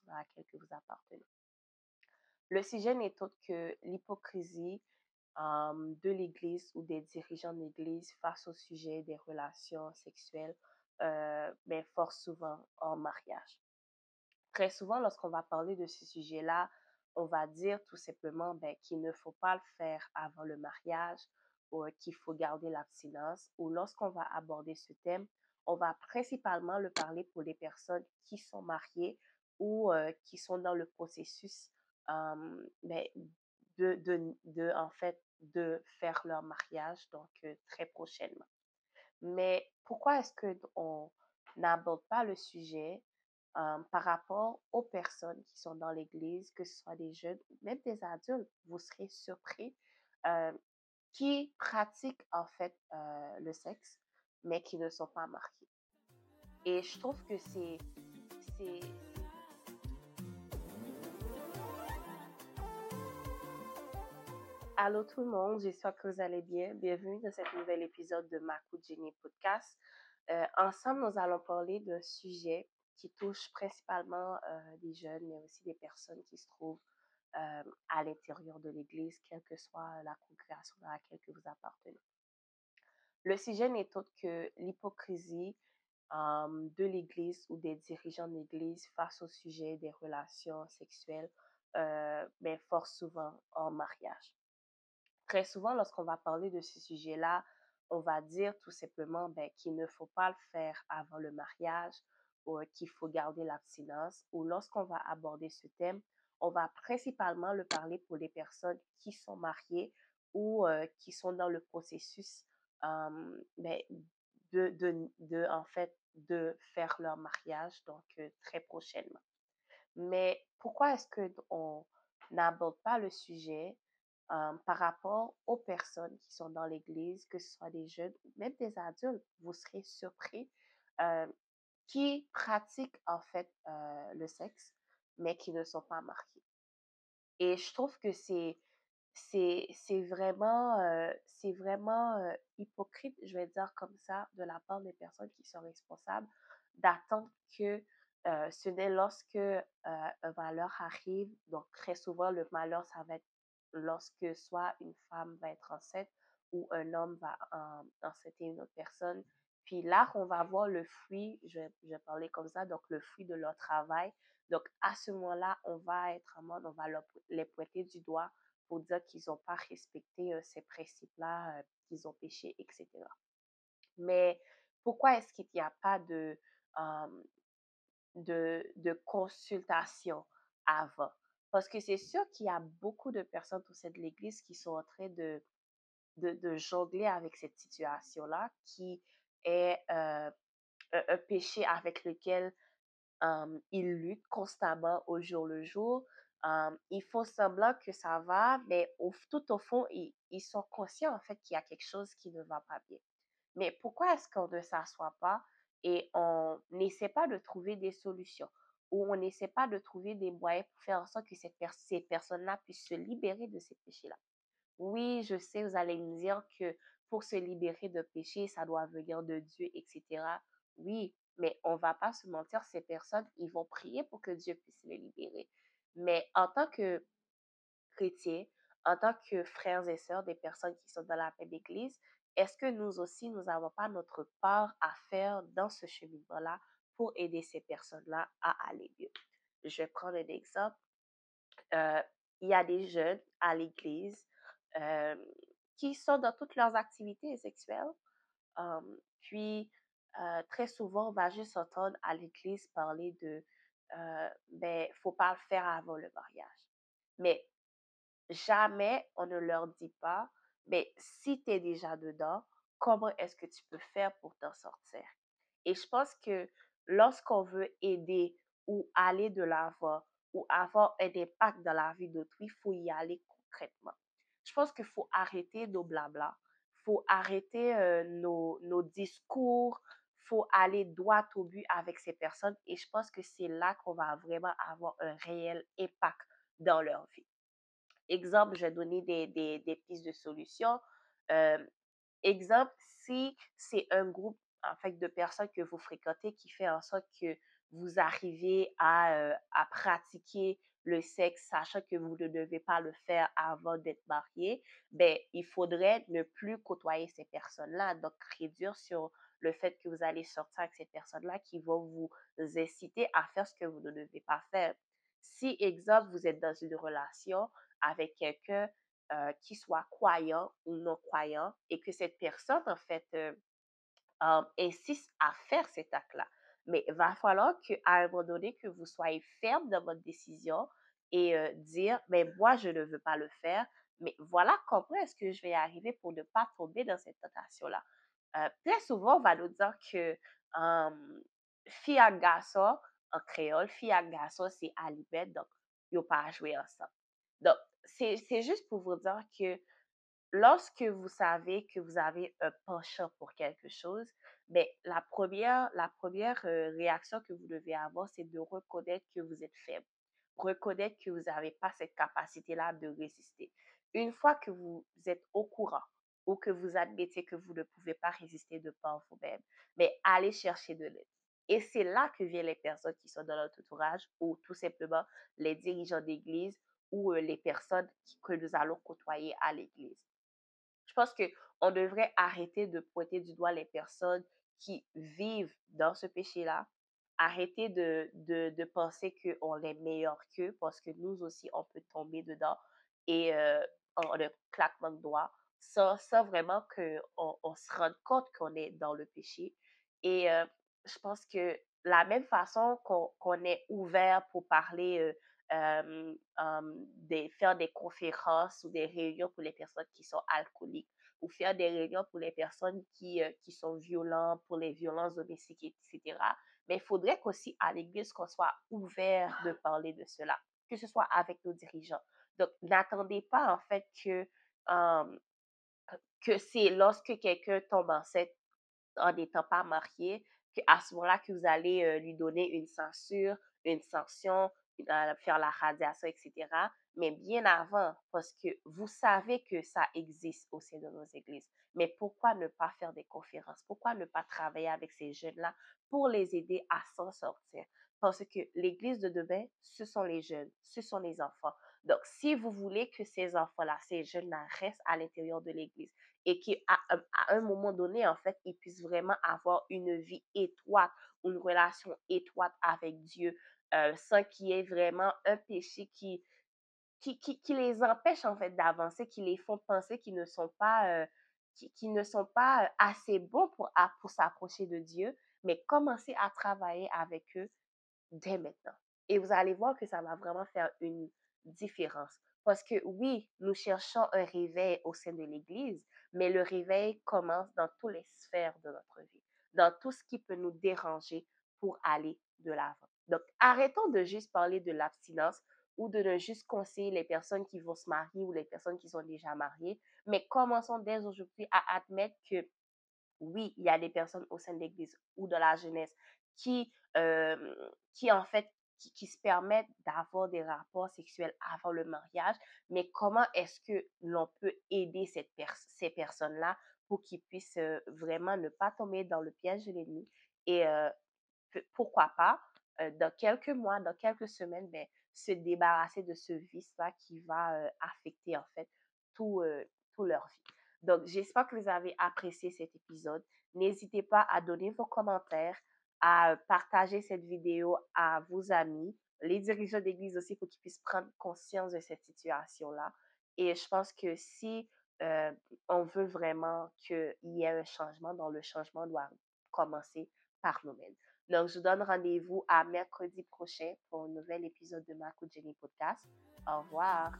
congrégation dans laquelle vous appartenez. Le sujet n'est autre que l'hypocrisie de l'Église ou des dirigeants de l'Église face au sujet des relations sexuelles, euh, mais fort souvent en mariage. Très souvent, lorsqu'on va parler de ce sujet-là, on va dire tout simplement ben, qu'il ne faut pas le faire avant le mariage ou qu'il faut garder l'abstinence. Ou lorsqu'on va aborder ce thème, on va principalement le parler pour les personnes qui sont mariées ou qui sont dans le processus euh, ben, de, de, de, en fait, de faire leur mariage, donc très prochainement. Mais pourquoi est-ce qu'on n'aborde pas le sujet par rapport aux personnes qui sont dans l'Église, que ce soit des jeunes ou même des adultes, vous serez surpris, qui pratiquent en fait le sexe, mais qui ne sont pas mariés. Et je trouve que c'est Allô tout le monde, j'espère que vous allez bien. Bienvenue dans cet nouvel épisode de Makou Jenny Podcast. Euh, ensemble, nous allons parler d'un sujet qui touche principalement euh, des jeunes, mais aussi des personnes qui se trouvent euh, à l'intérieur de l'Église, quelle que soit la congrégation dans laquelle vous appartenez. Le sujet n'est autre que l'hypocrisie de l'Église ou des dirigeants de l'Église face au sujet des relations sexuelles, mais fort souvent en mariage. Très souvent, lorsqu'on va parler de ce sujet-là, on va dire tout simplement ben, qu'il ne faut pas le faire avant le mariage ou euh, qu'il faut garder l'abstinence. Ou lorsqu'on va aborder ce thème, on va principalement le parler pour les personnes qui sont mariées ou euh, qui sont dans le processus ben, de, de, de, en fait, de faire leur mariage, donc euh, très prochainement. Mais pourquoi est-ce qu'on n'aborde pas le sujet par rapport aux personnes qui sont dans l'Église, que ce soit des jeunes ou même des adultes, vous serez surpris, qui pratiquent en fait le sexe, mais qui ne sont pas mariés. Et je trouve que c'est c'est vraiment c'est vraiment hypocrite, je vais dire comme ça, de la part des personnes qui sont responsables d'attendre que ce n'est lorsque un malheur arrive, donc très souvent le malheur ça va être lorsque soit une femme va être enceinte ou un homme va euh, une autre personne. Puis là, on va voir le fruit, je, vais parler comme ça, donc le fruit de leur travail. Donc à ce moment-là, on va être en mode, on va les pointer du doigt pour dire qu'ils n'ont pas respecté euh, ces principes-là, euh, qu'ils ont péché, etc. Mais pourquoi est-ce qu'il n'y a pas de, de, de consultation avant? Parce que c'est sûr qu'il y a beaucoup de personnes au sein de l'Église qui sont en train de, de, jongler avec cette situation-là, qui est euh, un, péché avec lequel ils luttent constamment au jour le jour. ils font semblant que ça va, mais tout au fond, ils, ils sont conscients en fait qu'il y a quelque chose qui ne va pas bien. Mais pourquoi est-ce qu'on ne s'assoit pas et on n'essaie pas de trouver des solutions? Où on n'essaie pas de trouver des moyens pour faire en sorte que cette ces personnes-là puissent se libérer de ces péchés-là. Oui, je sais, vous allez me dire que pour se libérer de péché, ça doit venir de Dieu, etc. Oui, mais on va pas se mentir, ces personnes, ils vont prier pour que Dieu puisse les libérer. Mais en tant que chrétiens, en tant que frères et sœurs des personnes qui sont dans la paix d'église, est-ce que nous aussi, nous n'avons pas notre part à faire dans ce cheminement-là pour aider ces personnes-là à aller mieux. Je vais prendre un exemple. Euh, il y a des jeunes à l'église euh, qui sont dans toutes leurs activités sexuelles. Um, puis, euh, très souvent, on va juste entendre à l'église parler de ben, faut pas le faire avant le mariage. Mais jamais on ne leur dit pas, mais si tu es déjà dedans, comment est-ce que tu peux faire pour t'en sortir? Et je pense que lorsqu'on veut aider ou aller de l'avant ou avoir un impact dans la vie d'autrui, il faut y aller concrètement. Je pense qu'il faut arrêter nos blabla, faut arrêter euh, nos, nos discours, faut aller droit au but avec ces personnes et je pense que c'est là qu'on va vraiment avoir un réel impact dans leur vie. Exemple, je vais donner des, des, des pistes de solutions. Euh, exemple, si c'est un groupe en fait, de personnes que vous fréquentez qui fait en sorte que vous arrivez à, à pratiquer le sexe, sachant que vous ne devez pas le faire avant d'être marié, ben, il faudrait ne plus côtoyer ces personnes-là. Donc, réduire sur le fait que vous allez sortir avec ces personnes-là qui vont vous inciter à faire ce que vous ne devez pas faire. Si, exemple, vous êtes dans une relation avec quelqu'un euh, qui soit croyant ou non croyant et que cette personne, en fait, euh, euh, insiste à faire cet acte-là, mais il va falloir qu'à un moment donné, que vous soyez ferme dans votre décision et dire, mais moi, je ne veux pas le faire, mais voilà comment est-ce que je vais arriver pour ne pas tomber dans cette tentation-là. très souvent, on va nous dire que fille à garçon, en créole, fille à garçon, c'est alibet, donc, il pas à jouer ensemble. Donc, c'est juste pour vous dire que lorsque vous savez que vous avez un penchant pour quelque chose, ben, la première, la première réaction que vous devez avoir, c'est de reconnaître que vous êtes faible. Reconnaître que vous n'avez pas cette capacité-là de résister. Une fois que vous êtes au courant ou que vous admettez que vous ne pouvez pas résister de par vous-même, mais allez chercher de l'aide. Et c'est là que viennent les personnes qui sont dans notre entourage ou tout simplement les dirigeants d'église ou les personnes que nous allons côtoyer à l'église. Je pense qu'on devrait arrêter de pointer du doigt les personnes qui vivent dans ce péché-là. Arrêter de, de, de penser qu'on est meilleur qu'eux parce que nous aussi, on peut tomber dedans et en un claquement de doigts sans, sans vraiment qu'on on se rende compte qu'on est dans le péché. Et je pense que la même façon qu'on est ouvert pour parler de faire des conférences ou des réunions pour les personnes qui sont alcooliques ou faire des réunions pour les personnes qui, qui sont violentes, pour les violences domestiques, etc. Mais il faudrait qu'aussi à l'Église, qu'on soit ouvert de parler de cela, que ce soit avec nos dirigeants. Donc, n'attendez pas en fait que, que c'est lorsque quelqu'un tombe enceinte en n'étant pas marié, qu'à ce moment-là que vous allez lui donner une censure, une sanction, faire la radiation, etc. Mais bien avant, parce que vous savez que ça existe au sein de nos églises. Mais pourquoi ne pas faire des conférences? Pourquoi ne pas travailler avec ces jeunes-là pour les aider à s'en sortir? Parce que l'église de demain, ce sont les jeunes, ce sont les enfants. Donc, si vous voulez que ces enfants-là, ces jeunes-là restent à l'intérieur de l'église et qu'à à un moment donné, en fait, ils puissent vraiment avoir une vie étroite, une relation étroite avec Dieu, euh, sans qu'il y ait vraiment un péché qui, qui, qui, les empêche en fait d'avancer, qui les font penser qu'ils ne sont pas, euh, qui, ne sont pas assez bons pour, pour s'approcher de Dieu, mais commencer à travailler avec eux dès maintenant. Et vous allez voir que ça va vraiment faire une différence. Parce que oui, nous cherchons un réveil au sein de l'Église, mais le réveil commence dans toutes les sphères de notre vie, dans tout ce qui peut nous déranger pour aller de l'avant. Donc, arrêtons de juste parler de l'abstinence ou de ne juste conseiller les personnes qui vont se marier ou les personnes qui sont déjà mariées, mais commençons dès aujourd'hui à admettre que oui, il y a des personnes au sein de l'Église ou de la jeunesse qui, euh, qui en fait, qui, se permettent d'avoir des rapports sexuels avant le mariage, mais comment est-ce que l'on peut aider cette ces personnes-là pour qu'ils puissent euh, vraiment ne pas tomber dans le piège de l'ennemi et euh, pourquoi pas euh, dans quelques mois, dans quelques semaines, ben, se débarrasser de ce vice-là qui va affecter en fait tout, tout leur vie. Donc, j'espère que vous avez apprécié cet épisode. N'hésitez pas à donner vos commentaires, à partager cette vidéo à vos amis, les dirigeants d'église aussi pour qu'ils puissent prendre conscience de cette situation-là. Et je pense que si on veut vraiment qu'il y ait un changement, donc le changement doit commencer par nous-mêmes. Donc, je vous donne rendez-vous à mercredi prochain pour un nouvel épisode de Marco Jenny Podcast. Au revoir.